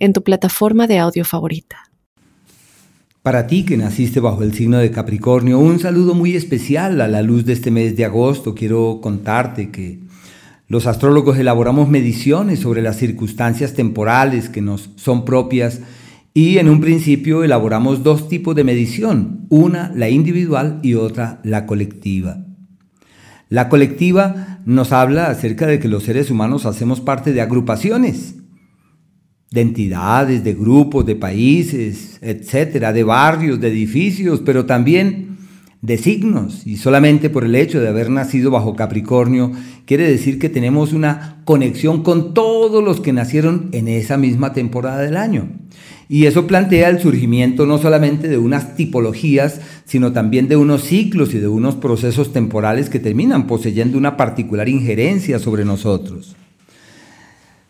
en tu plataforma de audio favorita. Para ti que naciste bajo el signo de Capricornio, un saludo muy especial a la luz de este mes de agosto. Quiero contarte que los astrólogos elaboramos mediciones sobre las circunstancias temporales que nos son propias y en un principio elaboramos dos tipos de medición, una la individual y otra la colectiva. La colectiva nos habla acerca de que los seres humanos hacemos parte de agrupaciones de entidades, de grupos, de países, etcétera, de barrios, de edificios, pero también de signos. Y solamente por el hecho de haber nacido bajo Capricornio, quiere decir que tenemos una conexión con todos los que nacieron en esa misma temporada del año. Y eso plantea el surgimiento no solamente de unas tipologías, sino también de unos ciclos y de unos procesos temporales que terminan poseyendo una particular injerencia sobre nosotros.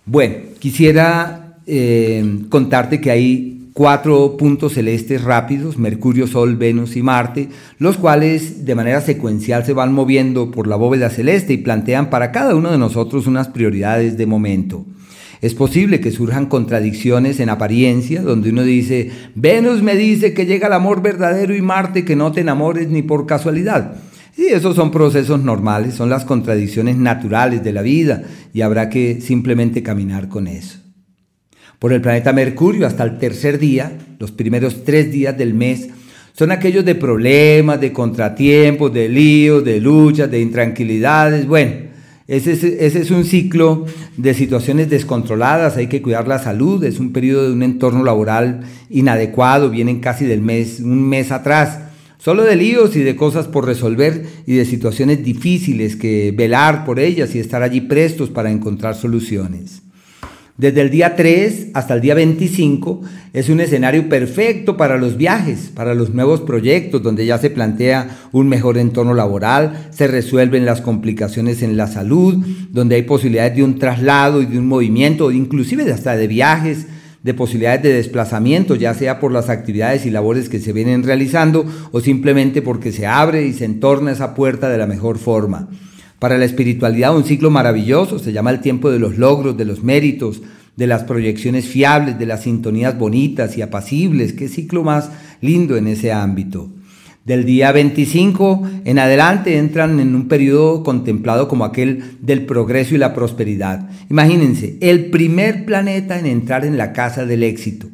Bueno, quisiera eh, contarte que hay cuatro puntos celestes rápidos, Mercurio, Sol, Venus y Marte, los cuales de manera secuencial se van moviendo por la bóveda celeste y plantean para cada uno de nosotros unas prioridades de momento. Es posible que surjan contradicciones en apariencia, donde uno dice, Venus me dice que llega el amor verdadero y Marte que no te enamores ni por casualidad. Y esos son procesos normales, son las contradicciones naturales de la vida y habrá que simplemente caminar con eso por el planeta Mercurio hasta el tercer día, los primeros tres días del mes, son aquellos de problemas, de contratiempos, de líos, de luchas, de intranquilidades. Bueno, ese es, un ciclo de situaciones descontroladas, hay que cuidar la salud, es un periodo de un entorno laboral inadecuado, vienen casi del mes, un mes atrás, solo de líos y de cosas por resolver y de situaciones difíciles que velar por ellas y estar allí prestos para encontrar soluciones. Desde el día 3 hasta el día 25 es un escenario perfecto para los viajes, para los nuevos proyectos, donde ya se plantea un mejor entorno laboral, se resuelven las complicaciones en la salud, donde hay posibilidades de un traslado y de un movimiento, inclusive hasta de viajes, de posibilidades de desplazamiento, ya sea por las actividades y labores que se vienen realizando o simplemente porque se abre y se entorna esa puerta de la mejor forma. Para la espiritualidad un ciclo maravilloso, se llama el tiempo de los logros, de los méritos, de las proyecciones fiables, de las sintonías bonitas y apacibles. Qué ciclo más lindo en ese ámbito. Del día 25 en adelante entran en un periodo contemplado como aquel del progreso y la prosperidad. Imagínense, el primer planeta en entrar en la casa del éxito.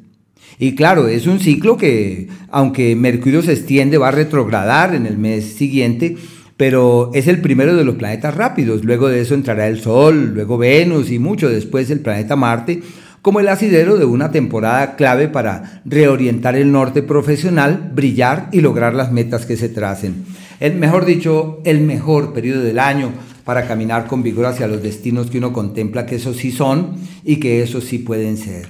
Y claro, es un ciclo que, aunque Mercurio se extiende, va a retrogradar en el mes siguiente, pero es el primero de los planetas rápidos. Luego de eso entrará el Sol, luego Venus y mucho después el planeta Marte, como el asidero de una temporada clave para reorientar el norte profesional, brillar y lograr las metas que se tracen. El mejor dicho, el mejor periodo del año para caminar con vigor hacia los destinos que uno contempla que esos sí son y que esos sí pueden ser.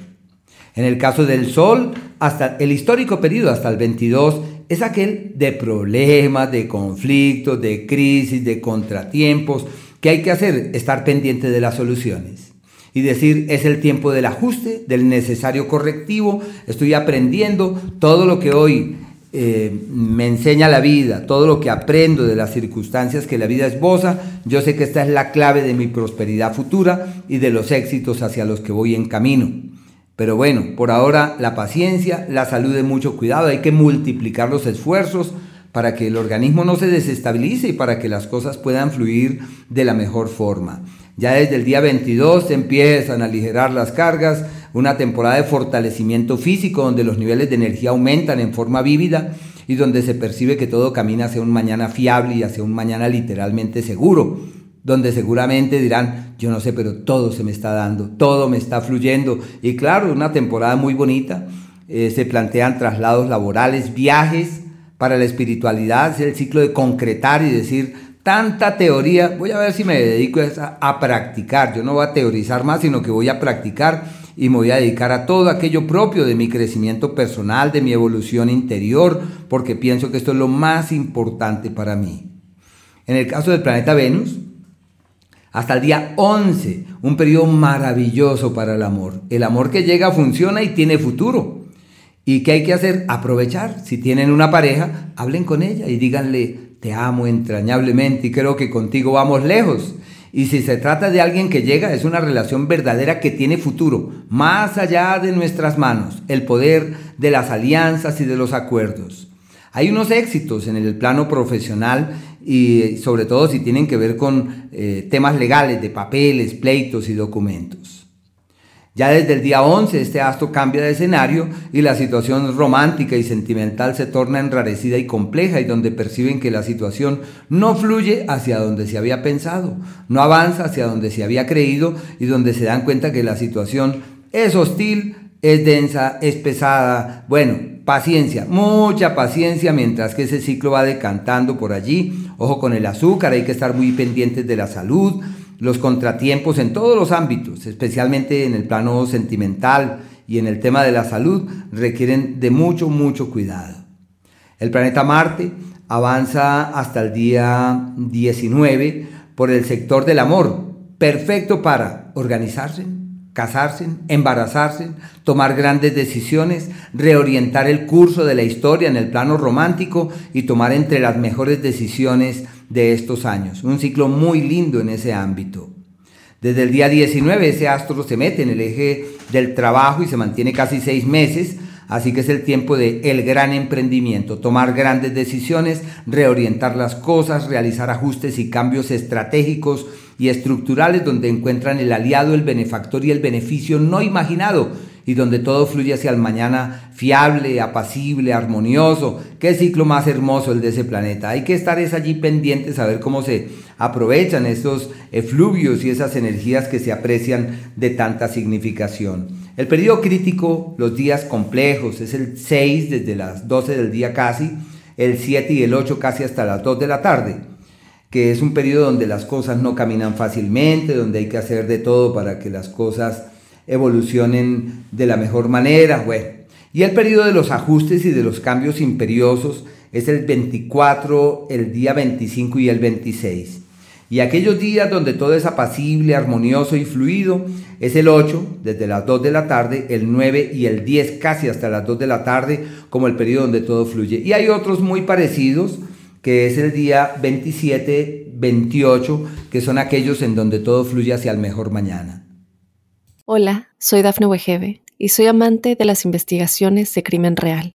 En el caso del Sol, hasta el histórico periodo, hasta el 22, es aquel de problemas, de conflictos, de crisis, de contratiempos, que hay que hacer, estar pendiente de las soluciones. Y decir, es el tiempo del ajuste, del necesario correctivo, estoy aprendiendo todo lo que hoy eh, me enseña la vida, todo lo que aprendo de las circunstancias que la vida esboza, yo sé que esta es la clave de mi prosperidad futura y de los éxitos hacia los que voy en camino. Pero bueno, por ahora la paciencia, la salud de mucho cuidado, hay que multiplicar los esfuerzos para que el organismo no se desestabilice y para que las cosas puedan fluir de la mejor forma. Ya desde el día 22 se empiezan a aligerar las cargas, una temporada de fortalecimiento físico donde los niveles de energía aumentan en forma vívida y donde se percibe que todo camina hacia un mañana fiable y hacia un mañana literalmente seguro donde seguramente dirán, yo no sé, pero todo se me está dando, todo me está fluyendo. Y claro, una temporada muy bonita, eh, se plantean traslados laborales, viajes para la espiritualidad, es el ciclo de concretar y decir, tanta teoría, voy a ver si me dedico a, a practicar, yo no voy a teorizar más, sino que voy a practicar y me voy a dedicar a todo aquello propio de mi crecimiento personal, de mi evolución interior, porque pienso que esto es lo más importante para mí. En el caso del planeta Venus, hasta el día 11, un periodo maravilloso para el amor. El amor que llega funciona y tiene futuro. ¿Y qué hay que hacer? Aprovechar. Si tienen una pareja, hablen con ella y díganle, te amo entrañablemente y creo que contigo vamos lejos. Y si se trata de alguien que llega, es una relación verdadera que tiene futuro, más allá de nuestras manos, el poder de las alianzas y de los acuerdos. Hay unos éxitos en el plano profesional y sobre todo si tienen que ver con eh, temas legales de papeles, pleitos y documentos. Ya desde el día 11 este astro cambia de escenario y la situación romántica y sentimental se torna enrarecida y compleja y donde perciben que la situación no fluye hacia donde se había pensado, no avanza hacia donde se había creído y donde se dan cuenta que la situación es hostil, es densa, es pesada. Bueno, paciencia, mucha paciencia mientras que ese ciclo va decantando por allí. Ojo con el azúcar, hay que estar muy pendientes de la salud los contratiempos en todos los ámbitos, especialmente en el plano sentimental y en el tema de la salud, requieren de mucho, mucho cuidado. El planeta Marte avanza hasta el día 19 por el sector del amor, perfecto para organizarse, casarse, embarazarse, tomar grandes decisiones, reorientar el curso de la historia en el plano romántico y tomar entre las mejores decisiones de estos años. Un ciclo muy lindo en ese ámbito. Desde el día 19 ese astro se mete en el eje del trabajo y se mantiene casi seis meses, así que es el tiempo de el gran emprendimiento, tomar grandes decisiones, reorientar las cosas, realizar ajustes y cambios estratégicos y estructurales donde encuentran el aliado, el benefactor y el beneficio no imaginado y donde todo fluye hacia el mañana fiable, apacible, armonioso. Qué ciclo más hermoso el de ese planeta. Hay que estar es allí pendientes a ver cómo se aprovechan estos efluvios y esas energías que se aprecian de tanta significación. El periodo crítico, los días complejos, es el 6 desde las 12 del día casi, el 7 y el 8 casi hasta las 2 de la tarde que es un periodo donde las cosas no caminan fácilmente, donde hay que hacer de todo para que las cosas evolucionen de la mejor manera. Bueno, y el periodo de los ajustes y de los cambios imperiosos es el 24, el día 25 y el 26. Y aquellos días donde todo es apacible, armonioso y fluido es el 8, desde las 2 de la tarde, el 9 y el 10 casi hasta las 2 de la tarde, como el periodo donde todo fluye. Y hay otros muy parecidos, que es el día 27, 28, que son aquellos en donde todo fluye hacia el mejor mañana. Hola, soy Dafne Wegebe y soy amante de las investigaciones de crimen real.